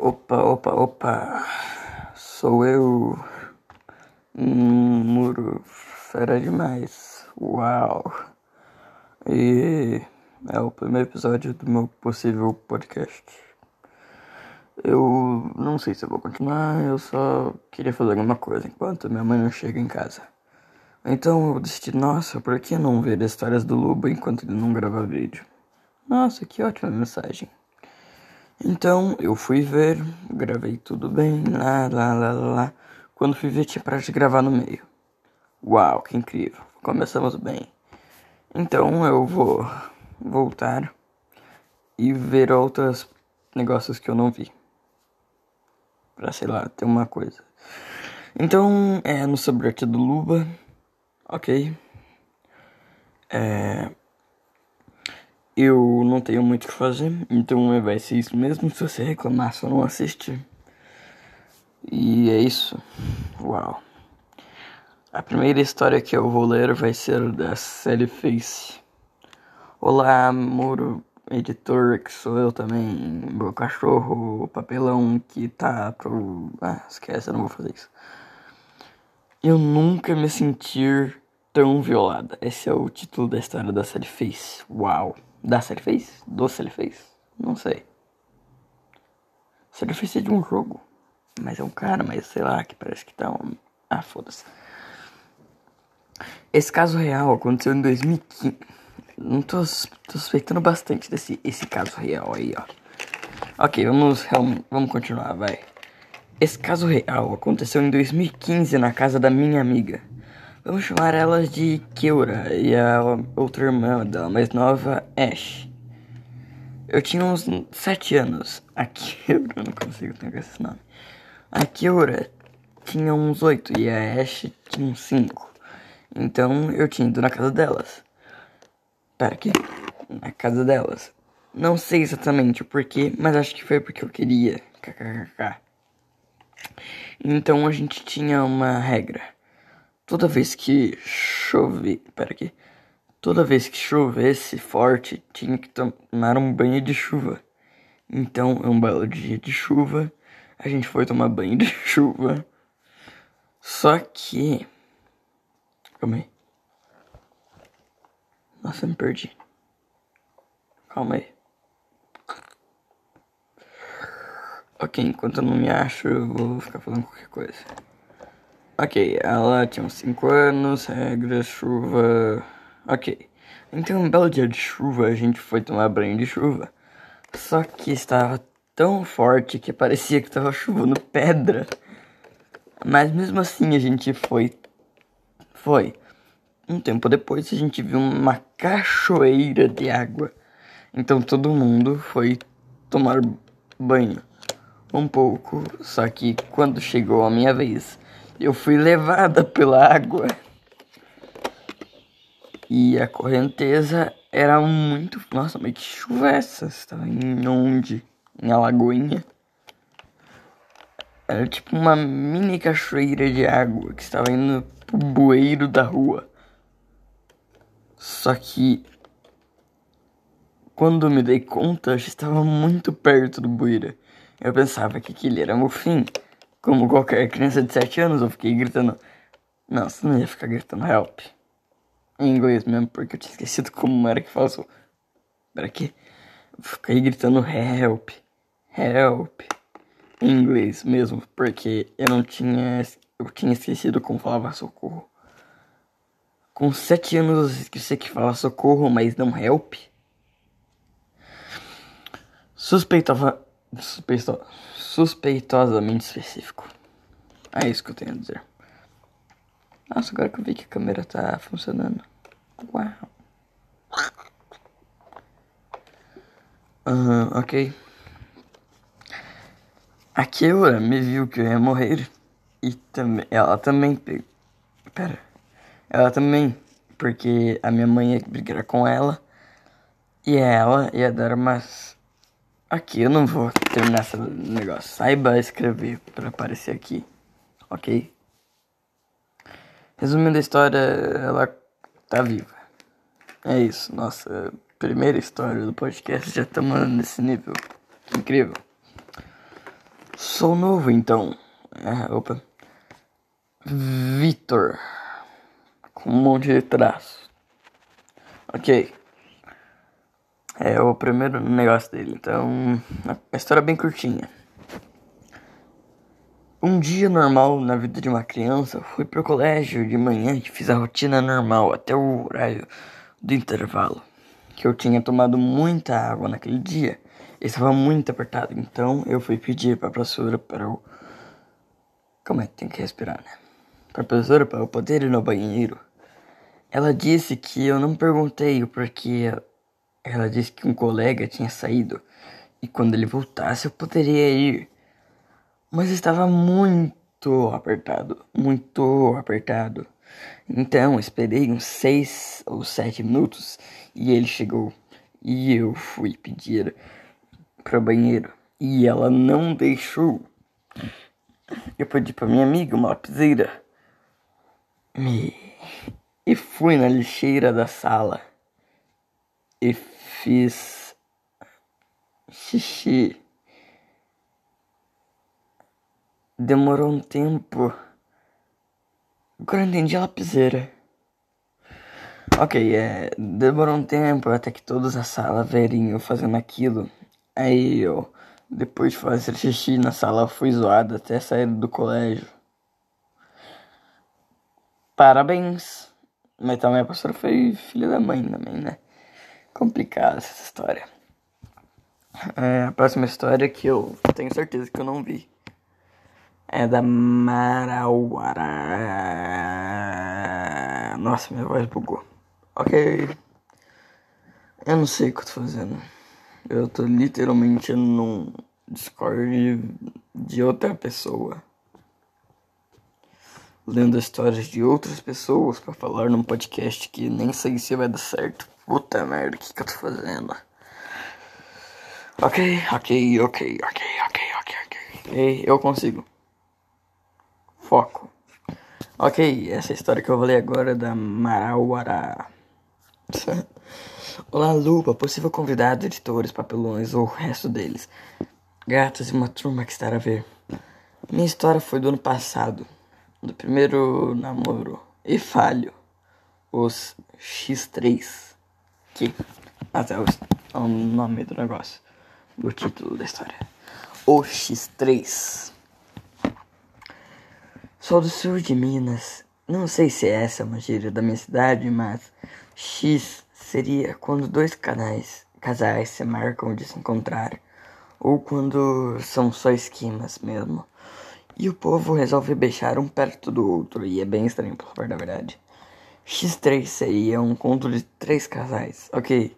Opa, opa, opa. Sou eu. Um muro fera demais. Uau. E é o primeiro episódio do meu possível podcast. Eu não sei se eu vou continuar, eu só queria fazer alguma coisa enquanto minha mãe não chega em casa. Então eu decidi, nossa, por que não ver histórias do Luba enquanto ele não grava vídeo? Nossa, que ótima mensagem. Então eu fui ver, gravei tudo bem, lá, lá, lá, lá. Quando fui ver, tinha parado de gravar no meio. Uau, que incrível. Começamos bem. Então eu vou voltar e ver outros negócios que eu não vi. Pra, sei lá, ter uma coisa. Então, é no subreddit do Luba. Ok. É. Eu não tenho muito o que fazer, então vai ser isso mesmo. Se você reclamar, só não assistir. E é isso. Uau. A primeira história que eu vou ler vai ser da série Face. Olá, Muro, editor, que sou eu também. Meu cachorro, papelão que tá pro. Ah, esquece, eu não vou fazer isso. Eu nunca me sentir tão violada. Esse é o título da história da série Face. Uau. Da fez? Do fez? Não sei. Fez é de um jogo. Mas é um cara, mas sei lá, que parece que tá um. Ah, foda-se. Esse caso real aconteceu em 2015. Não tô, tô suspeitando bastante desse esse caso real aí, ó. Ok, vamos, vamos continuar, vai. Esse caso real aconteceu em 2015 na casa da minha amiga. Vamos chamar elas de Keura e a outra irmã dela mais nova, Ash. Eu tinha uns 7 anos. A Keura, eu não consigo ter esse nome. A Keura tinha uns 8 e a Ash tinha uns 5. Então eu tinha ido na casa delas. Pera aqui. Na casa delas. Não sei exatamente o porquê, mas acho que foi porque eu queria. KKKK. Então a gente tinha uma regra. Toda vez que chove, pera aqui. Toda vez que chovesse forte, tinha que tomar um banho de chuva. Então, um belo dia de chuva, a gente foi tomar banho de chuva. Só que. Calma aí. Nossa, me perdi. Calma aí. Ok, enquanto eu não me acho, eu vou ficar falando qualquer coisa. Ok, ela tinha uns 5 anos, regras, chuva. Ok. Então, um belo dia de chuva, a gente foi tomar banho de chuva. Só que estava tão forte que parecia que estava chovendo pedra. Mas mesmo assim a gente foi. Foi. Um tempo depois a gente viu uma cachoeira de água. Então todo mundo foi tomar banho. Um pouco, só que quando chegou a minha vez, eu fui levada pela água. E a correnteza era muito. Nossa, mas que chuva é essa? Estava em onde? Em Alagoinha? Era tipo uma mini cachoeira de água que estava indo pro bueiro da rua. Só que. Quando me dei conta, eu já estava muito perto do bueiro. Eu pensava que aquele era o fim. Como qualquer criança de 7 anos, eu fiquei gritando. Não, você não ia ficar gritando help. Em inglês mesmo, porque eu tinha esquecido como era que fala isso. Pera aqui. Eu fiquei gritando help. Help. Em inglês mesmo, porque eu não tinha. Eu tinha esquecido como falava socorro. Com 7 anos eu esqueci que fala socorro, mas não help. Suspeitava. Suspeitava suspeitosamente específico. É isso que eu tenho a dizer. Nossa, agora que eu vi que a câmera tá funcionando. Uau. Uhum, ok. A Keura me viu que eu ia morrer. E também. Ela também. Pera. Ela também. Porque a minha mãe ia brigar com ela. E ela ia dar umas Aqui, eu não vou terminar esse negócio. Saiba escrever para aparecer aqui, ok? Resumindo a história, ela tá viva. É isso, nossa primeira história do podcast. Já estamos nesse nível incrível. Sou novo, então. É, opa. Vitor. Com um monte de traço. Ok. É o primeiro negócio dele. Então, a história é bem curtinha. Um dia normal na vida de uma criança, fui pro colégio de manhã e fiz a rotina normal até o horário do intervalo. Que eu tinha tomado muita água naquele dia e estava muito apertado, então eu fui pedir pra professora para eu. Como é que tem que respirar, né? Pra professora para eu poder ir no banheiro. Ela disse que eu não perguntei o porquê. Ela disse que um colega tinha saído e quando ele voltasse eu poderia ir mas estava muito apertado, muito apertado. Então esperei uns seis ou sete minutos e ele chegou e eu fui pedir para o banheiro e ela não deixou. Eu pedi para minha amiga uma lapiseira e, e fui na lixeira da sala e fiz xixi. Demorou um tempo. Agora entendi a lapiseira. Ok, é. Demorou um tempo até que todos na sala verem eu fazendo aquilo. Aí eu, depois de fazer xixi na sala, fui zoado até sair do colégio. Parabéns! Mas também a professora foi filha da mãe também, né? Complicada essa história. É, a próxima história que eu tenho certeza que eu não vi é da Marauara. Nossa, minha voz bugou. Ok. Eu não sei o que eu tô fazendo. Eu tô literalmente num Discord de outra pessoa. Lendo histórias de outras pessoas para falar num podcast que nem sei se vai dar certo. Puta merda, o que, que eu tô fazendo? Ok, ok, ok, ok, ok, ok, ok. Eu consigo. Foco. Ok, essa história que eu vou ler agora é da Marauara. Olá, Lupa, possível convidado, editores, papelões ou o resto deles. Gatos e uma turma que estará a ver. Minha história foi do ano passado, do primeiro namoro e falho, os X3. Que até é o nome do negócio, do título da história. O X3. Sou do sul de Minas. Não sei se essa é uma gíria da minha cidade, mas X seria quando dois canais, casais se marcam de se encontrar, ou quando são só esquemas mesmo. E o povo resolve beijar um perto do outro, e é bem estranho, por falar da verdade. X3 seria um conto de três casais, ok?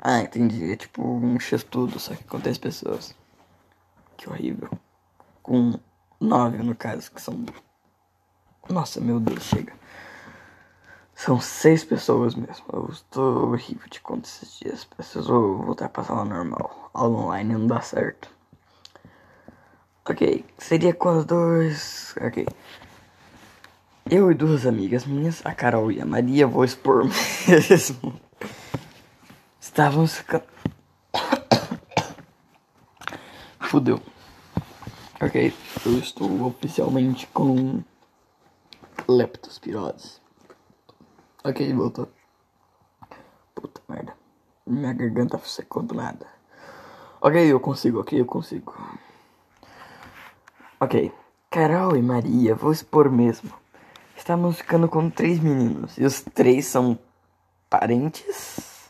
Ah, entendi. É tipo um X tudo, só que com três pessoas. Que horrível. Com nove no caso, que são nossa, meu Deus, chega. São seis pessoas mesmo. Eu estou horrível de conta esses dias. Preciso voltar pra sala normal. Aula online não dá certo. Ok, seria quando dois. Ok. Eu e duas amigas minhas, a Carol e a Maria, vou expor mesmo. Estávamos ficando. Fudeu. Ok, eu estou oficialmente com leptospirose. Ok, voltou. Puta merda. Minha garganta secou do nada. Ok, eu consigo, ok, eu consigo. Ok. Carol e Maria, vou expor mesmo. Estamos ficando com três meninos. E os três são parentes?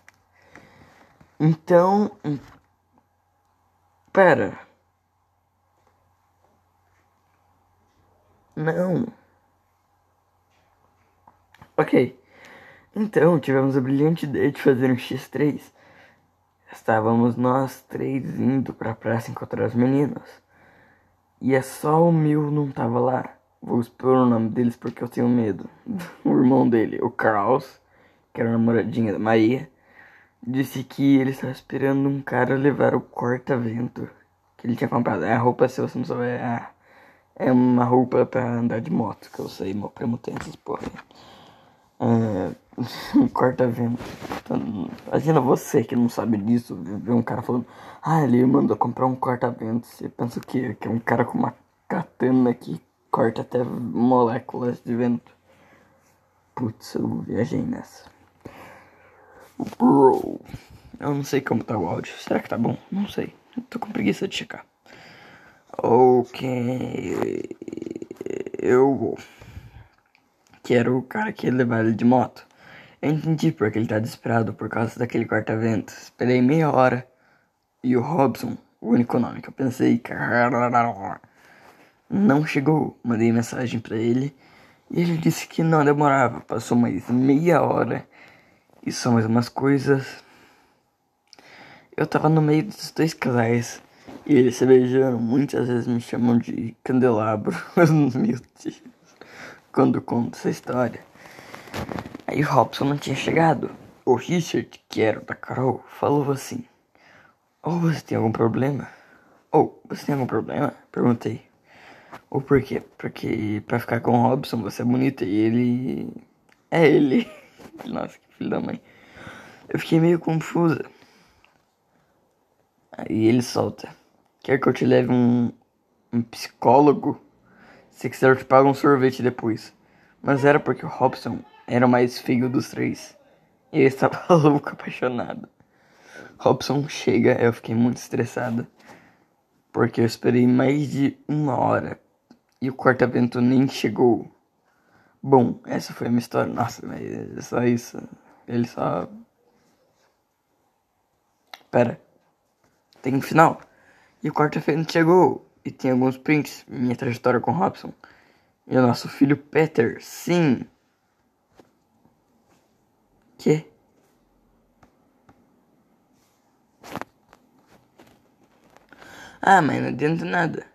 Então. Hum, pera. Não. Ok. Então, tivemos a brilhante ideia de fazer um X3. Estávamos nós três indo pra praça encontrar os meninos. E é só o meu não tava lá. Vou expor o nome deles porque eu tenho medo. o irmão dele, o Carlos, que era namoradinha da Maria, disse que ele estava esperando um cara levar o corta-vento que ele tinha comprado. É a roupa, se você não souber, é, é uma roupa para andar de moto, que eu sei, meu primo tem essas porra aí. É, um corta-vento. Então, imagina você que não sabe disso, ver um cara falando, ah, ele mandou comprar um corta-vento. Você pensa o quê? Que é um cara com uma katana que corta até moléculas de vento. Putz, eu viajei nessa. Bro. Eu não sei como tá o áudio. Será que tá bom? Não sei. tô com preguiça de checar. Ok. Eu vou. Quero o cara que levar ele de moto. Eu entendi porque ele tá desesperado por causa daquele corta-vento. Esperei meia hora. E o Robson, o único nome que eu pensei, não chegou. Mandei mensagem para ele e ele disse que não demorava. Passou mais meia hora e só mais umas coisas. Eu tava no meio dos dois casais e eles se beijando. Muitas vezes me chamam de candelabro. Meu Deus. Quando conto essa história. Aí o Robson não tinha chegado. O Richard, que era o da Carol, falou assim: Ou oh, você tem algum problema? Ou oh, você tem algum problema? Perguntei. Ou por quê? Porque pra ficar com o Robson você é bonita e ele. É ele. Nossa, que filho da mãe. Eu fiquei meio confusa. Aí ele solta. Quer que eu te leve um, um psicólogo? Se quiser eu te pago um sorvete depois. Mas era porque o Robson era o mais feio dos três. E eu estava louco, apaixonado. Robson chega, eu fiquei muito estressada. Porque eu esperei mais de uma hora. E o corta-vento nem chegou. Bom, essa foi a minha história. Nossa, mas é só isso. Ele só. Pera. Tem um final. E o quarta-vento chegou. E tem alguns prints. Minha trajetória com Robson. E o nosso filho Peter. Sim. Que? Ah, mas não adianta nada.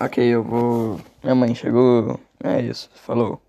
Ok, eu vou. Minha mãe chegou. É isso, falou.